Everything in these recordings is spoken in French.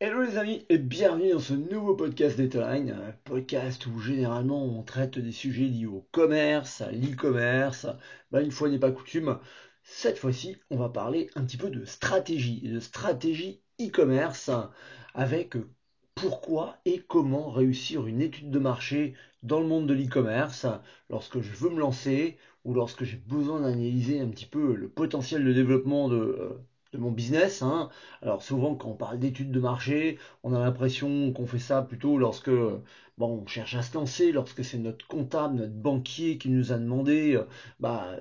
Hello les amis et bienvenue dans ce nouveau podcast d'Etaline, un podcast où généralement on traite des sujets liés au commerce, à l'e-commerce. Bah, une fois n'est pas coutume, cette fois-ci on va parler un petit peu de stratégie, de stratégie e-commerce avec pourquoi et comment réussir une étude de marché dans le monde de l'e-commerce lorsque je veux me lancer ou lorsque j'ai besoin d'analyser un petit peu le potentiel de développement de euh, de mon business. Hein. Alors souvent quand on parle d'études de marché, on a l'impression qu'on fait ça plutôt lorsque bon, on cherche à se lancer, lorsque c'est notre comptable, notre banquier qui nous a demandé euh, bah,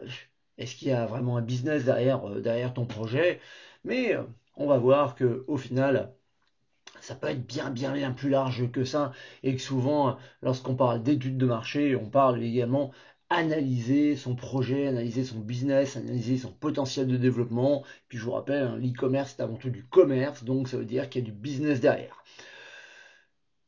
est-ce qu'il y a vraiment un business derrière, euh, derrière ton projet? Mais euh, on va voir que au final, ça peut être bien bien bien plus large que ça et que souvent lorsqu'on parle d'études de marché on parle également analyser son projet, analyser son business, analyser son potentiel de développement. Puis je vous rappelle, hein, l'e-commerce c'est avant tout du commerce, donc ça veut dire qu'il y a du business derrière.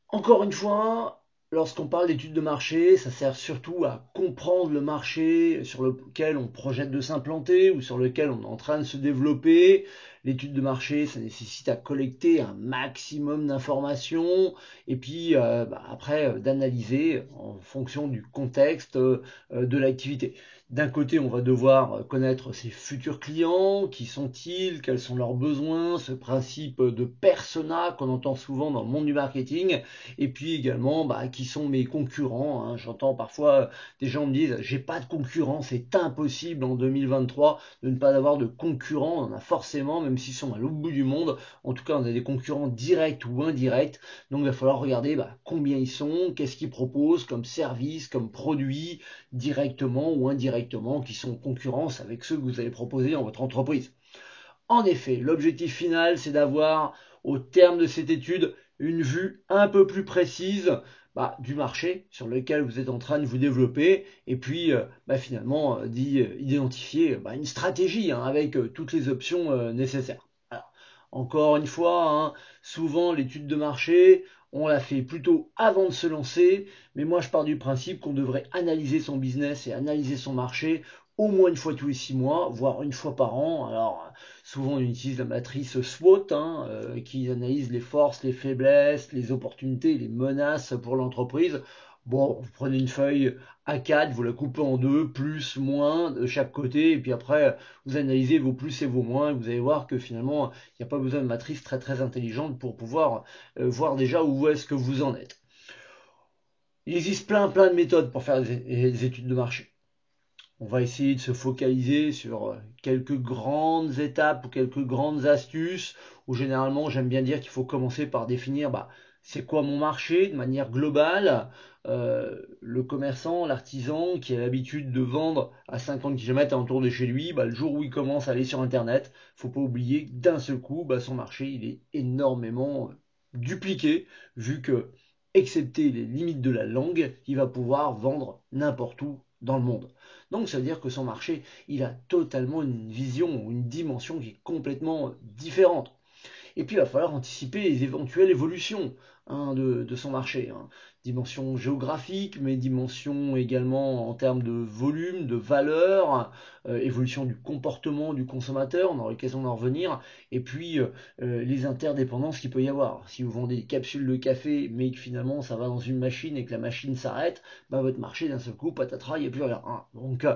Encore une fois, lorsqu'on parle d'études de marché, ça sert surtout à comprendre le marché sur lequel on projette de s'implanter ou sur lequel on est en train de se développer, L'étude de marché, ça nécessite à collecter un maximum d'informations et puis euh, bah, après euh, d'analyser en fonction du contexte euh, de l'activité. D'un côté, on va devoir connaître ses futurs clients, qui sont-ils, quels sont leurs besoins, ce principe de persona qu'on entend souvent dans le monde du marketing, et puis également bah, qui sont mes concurrents. Hein. J'entends parfois des gens me disent j'ai pas de concurrents, c'est impossible en 2023 de ne pas avoir de concurrents, on en a forcément, même s'ils sont à l'autre bout du monde. En tout cas, on a des concurrents directs ou indirects, donc il va falloir regarder bah, combien ils sont, qu'est-ce qu'ils proposent comme service, comme produit, directement ou indirectement qui sont en concurrence avec ceux que vous allez proposer dans votre entreprise. En effet, l'objectif final, c'est d'avoir, au terme de cette étude, une vue un peu plus précise bah, du marché sur lequel vous êtes en train de vous développer et puis euh, bah, finalement euh, d'identifier bah, une stratégie hein, avec euh, toutes les options nécessaires. encore une fois, hein, souvent l'étude de marché, on la fait plutôt avant de se lancer, mais moi je pars du principe qu'on devrait analyser son business et analyser son marché au moins une fois tous les six mois, voire une fois par an. Souvent on utilise la matrice SWOT hein, euh, qui analyse les forces, les faiblesses, les opportunités, les menaces pour l'entreprise. Bon, vous prenez une feuille A4, vous la coupez en deux, plus, moins de chaque côté, et puis après, vous analysez vos plus et vos moins, et vous allez voir que finalement, il n'y a pas besoin de matrice très très intelligente pour pouvoir euh, voir déjà où est-ce que vous en êtes. Il existe plein plein de méthodes pour faire des études de marché. On va essayer de se focaliser sur euh, quelques grandes étapes ou quelques grandes astuces, où généralement j'aime bien dire qu'il faut commencer par définir bah, c'est quoi mon marché de manière globale. Euh, le commerçant, l'artisan qui a l'habitude de vendre à 50 km autour de chez lui, bah, le jour où il commence à aller sur Internet, faut pas oublier que d'un seul coup, bah, son marché il est énormément dupliqué, vu que, excepté les limites de la langue, il va pouvoir vendre n'importe où dans le monde. Donc ça veut dire que son marché, il a totalement une vision ou une dimension qui est complètement différente. Et puis il va falloir anticiper les éventuelles évolutions hein, de, son marché. Hein. Dimension géographique, mais dimension également en termes de volume, de valeur, euh, évolution du comportement du consommateur, on aura l'occasion d'en revenir, et puis euh, euh, les interdépendances qu'il peut y avoir. Si vous vendez des capsules de café, mais que finalement ça va dans une machine et que la machine s'arrête, bah, votre marché d'un seul coup, patatras, il n'y a plus rien. Hein. Donc,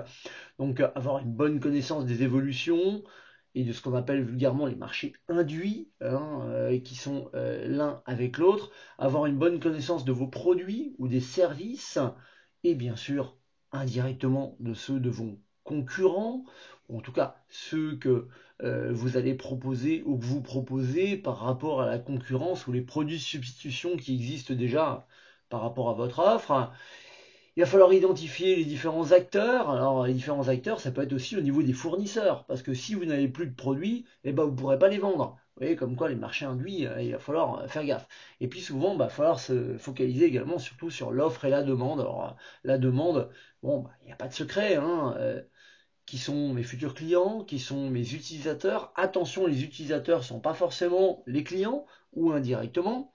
donc avoir une bonne connaissance des évolutions, et de ce qu'on appelle vulgairement les marchés induits, hein, euh, qui sont euh, l'un avec l'autre, avoir une bonne connaissance de vos produits ou des services, et bien sûr indirectement de ceux de vos concurrents, ou en tout cas ceux que euh, vous allez proposer ou que vous proposez par rapport à la concurrence ou les produits de substitution qui existent déjà par rapport à votre offre. Il va falloir identifier les différents acteurs. Alors les différents acteurs, ça peut être aussi au niveau des fournisseurs, parce que si vous n'avez plus de produits, eh ben, vous ne pourrez pas les vendre. Vous voyez, comme quoi les marchés induits, euh, il va falloir euh, faire gaffe. Et puis souvent, il va falloir se focaliser également surtout sur l'offre et la demande. Alors euh, la demande, bon, bah, il n'y a pas de secret. Hein, qui sont mes futurs clients, qui sont mes utilisateurs. Attention, les utilisateurs ne sont pas forcément les clients ou indirectement.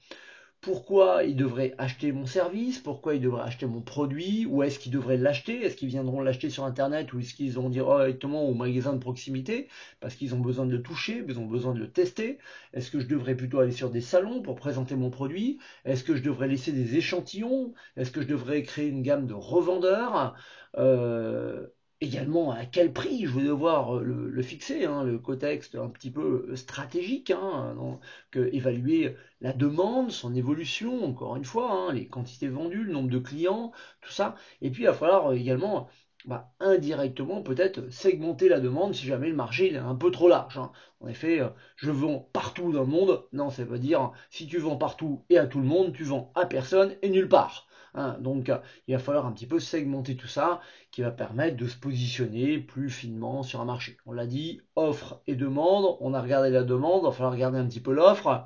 Pourquoi ils devraient acheter mon service, pourquoi ils devraient acheter mon produit, où est-ce qu'ils devraient l'acheter, est-ce qu'ils viendront l'acheter sur internet ou est-ce qu'ils vont dire directement au magasin de proximité parce qu'ils ont besoin de le toucher, ils ont besoin de le tester, est-ce que je devrais plutôt aller sur des salons pour présenter mon produit, est-ce que je devrais laisser des échantillons, est-ce que je devrais créer une gamme de revendeurs, euh, également à quel prix je vais devoir euh, le, fixer, hein, le contexte un petit peu euh, stratégique, hein, évaluer la demande, son évolution, encore une fois, hein, les quantités vendues, le nombre de clients, tout ça. Et puis il va falloir également bah, indirectement peut-être segmenter la demande si jamais le marché est un peu trop large. En effet, euh, je vends partout dans le monde. Non, ça veut dire si tu vends partout et à tout le monde, tu vends à personne et nulle part. Hein, donc il va falloir un petit peu segmenter tout ça qui va permettre de se positionner plus finement sur un marché. On l'a dit, offre et demande, on a regardé la demande, il va falloir regarder un petit peu l'offre,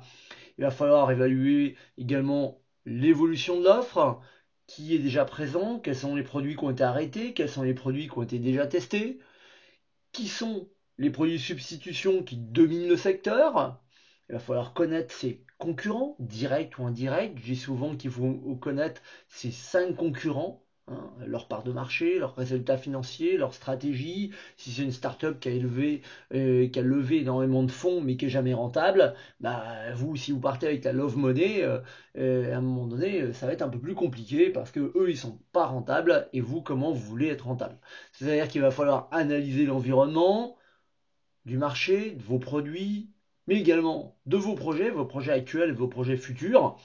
il va falloir évaluer également l'évolution de l'offre, qui est déjà présent, quels sont les produits qui ont été arrêtés, quels sont les produits qui ont été déjà testés, qui sont les produits de substitution qui dominent le secteur, il va falloir connaître ses concurrents, directs ou indirects. Dis souvent qu'il faut connaître ces cinq concurrents, hein, leur part de marché, leurs résultats financiers, leur stratégie. Si c'est une start-up qui a, élevé, euh, qui a levé énormément de fonds mais qui est jamais rentable, bah, vous, si vous partez avec la love money, euh, euh, à un moment donné, ça va être un peu plus compliqué parce que eux, ils sont pas rentables et vous, comment vous voulez être rentable? C'est-à-dire qu'il va falloir analyser l'environnement du marché, de vos produits, mais également de vos projets, vos projets actuels vos projets futurs.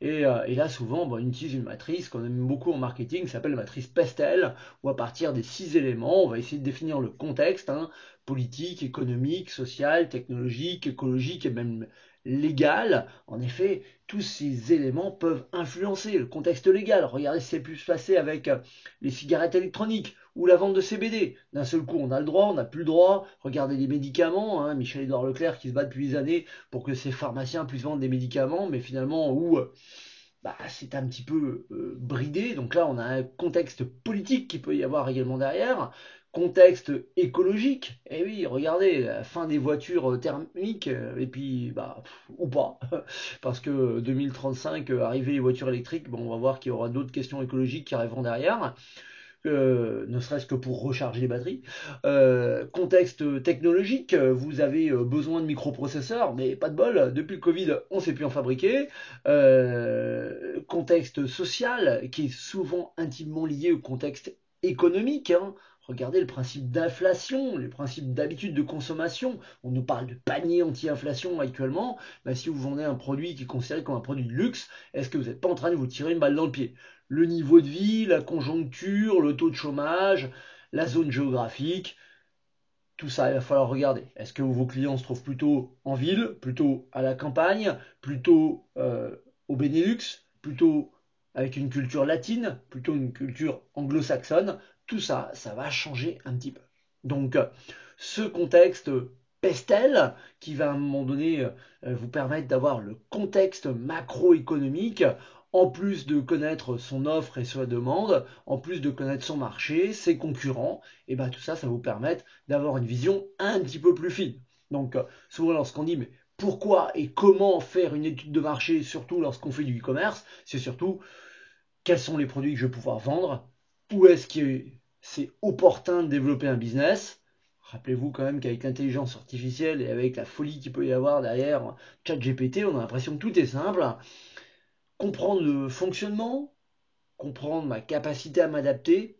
Et, euh, là, souvent, on utilise une matrice qu'on aime beaucoup en marketing, qui s'appelle la matrice PESTEL, où à partir des six éléments, on va essayer de définir le contexte, hein, politique, économique, social, technologique, écologique et même légal. En effet, tous ces éléments peuvent influencer le contexte légal. Regardez ce qui s'est pu se passer avec euh, les cigarettes électroniques ou la vente de CBD. D'un seul coup, on a le droit, on n'a plus le droit. Regardez les médicaments. Hein. Michel-Édouard Leclerc qui se bat depuis des années pour que ces pharmaciens puissent vendre des médicaments, mais finalement, où euh, bah, c'est un petit peu euh, bridé. Donc là, on a un contexte politique qui peut y avoir également derrière contexte écologique. Eh oui, regardez, fin des voitures thermiques, euh, et puis, bah, ou pas, parce que 2035, euh, arriver les voitures électriques, bon, on va voir qu'il y aura d'autres questions écologiques qui arriveront derrière. Euh, ne serait-ce que pour recharger les batteries. contexte technologique, vous avez besoin de microprocesseurs, mais pas de bol, depuis le Covid, on ne sait plus en fabriquer. contexte social, qui est souvent intimement lié au contexte économique. Hein. Regardez le principe d'inflation, les principes d'habitude de consommation. On nous parle de panier anti-inflation actuellement. Bah, si vous vendez un produit qui est considéré comme un produit de luxe, est-ce que vous n'êtes pas en train de vous tirer une balle dans le pied? Le niveau de vie, la conjoncture, le taux de chômage, la zone géographique, tout ça, il va falloir regarder. Est-ce que vos clients se trouvent plutôt en ville, plutôt à la campagne, plutôt euh, au Benelux, plutôt avec une culture latine, plutôt une culture anglo-saxonne tout ça, ça va changer un petit peu. Donc, ce contexte pestel qui va à un moment donné euh, vous permettre d'avoir le contexte macroéconomique en plus de connaître son offre et sa demande, en plus de connaître son marché, ses concurrents, et bien tout ça, ça vous permettre d'avoir une vision un petit peu plus fine. Donc souvent lorsqu'on dit mais pourquoi et comment faire une étude de marché, surtout lorsqu'on fait du e-commerce, c'est surtout quels sont les produits que je vais pouvoir vendre, où est-ce que c'est opportun de développer un business. Rappelez-vous quand même qu'avec l'intelligence artificielle et avec la folie qu'il peut y avoir derrière ChatGPT, on a l'impression que tout est simple. Comprendre le fonctionnement, comprendre ma capacité à m'adapter.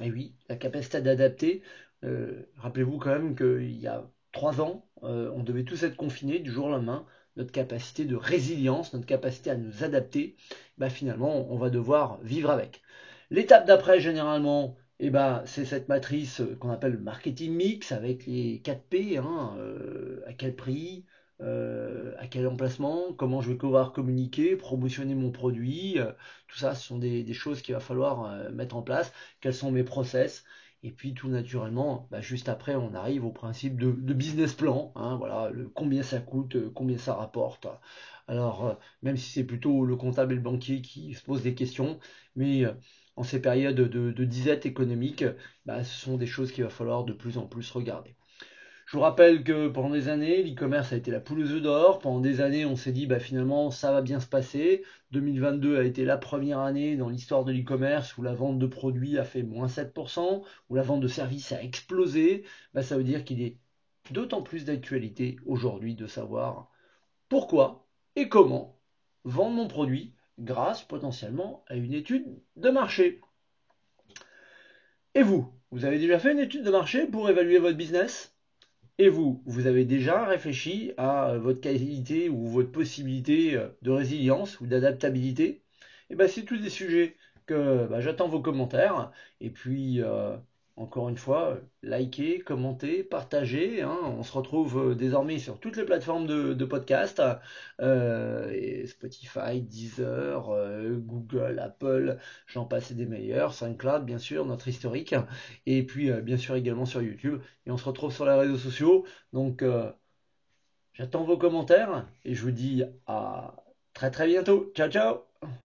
Et oui, la capacité d'adapter. Euh, rappelez-vous quand même qu'il y a trois ans, euh, on devait tous être confinés du jour au lendemain. Notre capacité de résilience, notre capacité à nous adapter, bah finalement, on va devoir vivre avec. L'étape d'après, généralement, eh ben, c'est cette matrice qu'on appelle le marketing mix avec les 4 P, hein, euh, à quel prix, euh, à quel emplacement, comment je vais pouvoir communiquer, promotionner mon produit, euh, tout ça, ce sont des, choses qu'il va falloir mettre en place, quels sont mes process, et puis tout naturellement, bah, juste après, on arrive au principe de, business plan, hein, voilà, le, combien ça coûte, combien ça rapporte. Alors, même si c'est plutôt le comptable et le banquier qui se posent des questions, mais en ces périodes de, disette économique, bah, ce sont des choses qu'il va falloir de plus en plus regarder. Je vous rappelle que pendant des années, l'e-commerce a été la poule aux d'or. Pendant des années, on s'est dit, bah, finalement, ça va bien se passer. 2022 a été la première année dans l'histoire de l'e-commerce où la vente de produits a fait moins 7%, où la vente de services a explosé. Bah, ça veut dire qu'il est d'autant plus d'actualité aujourd'hui de savoir pourquoi et comment vendre mon produit grâce potentiellement à une étude de marché. Et vous, vous avez déjà fait une étude de marché pour évaluer votre business? Et vous, vous avez déjà réfléchi à euh, votre qualité ou votre possibilité euh, de résilience ou d'adaptabilité? Et eh bien, c'est tous des sujets que bah, j'attends vos commentaires. Et puis, euh, encore une fois, likez, commentez, partagez. Hein. On se retrouve euh, désormais sur toutes les plateformes de, podcast, euh, Spotify, Deezer, euh, Google, Apple, j'en passe des meilleurs, SoundCloud bien sûr, notre historique, et puis bien sûr également sur YouTube. Et on se retrouve sur les réseaux sociaux. Donc j'attends vos commentaires et je vous dis à très très bientôt. Ciao ciao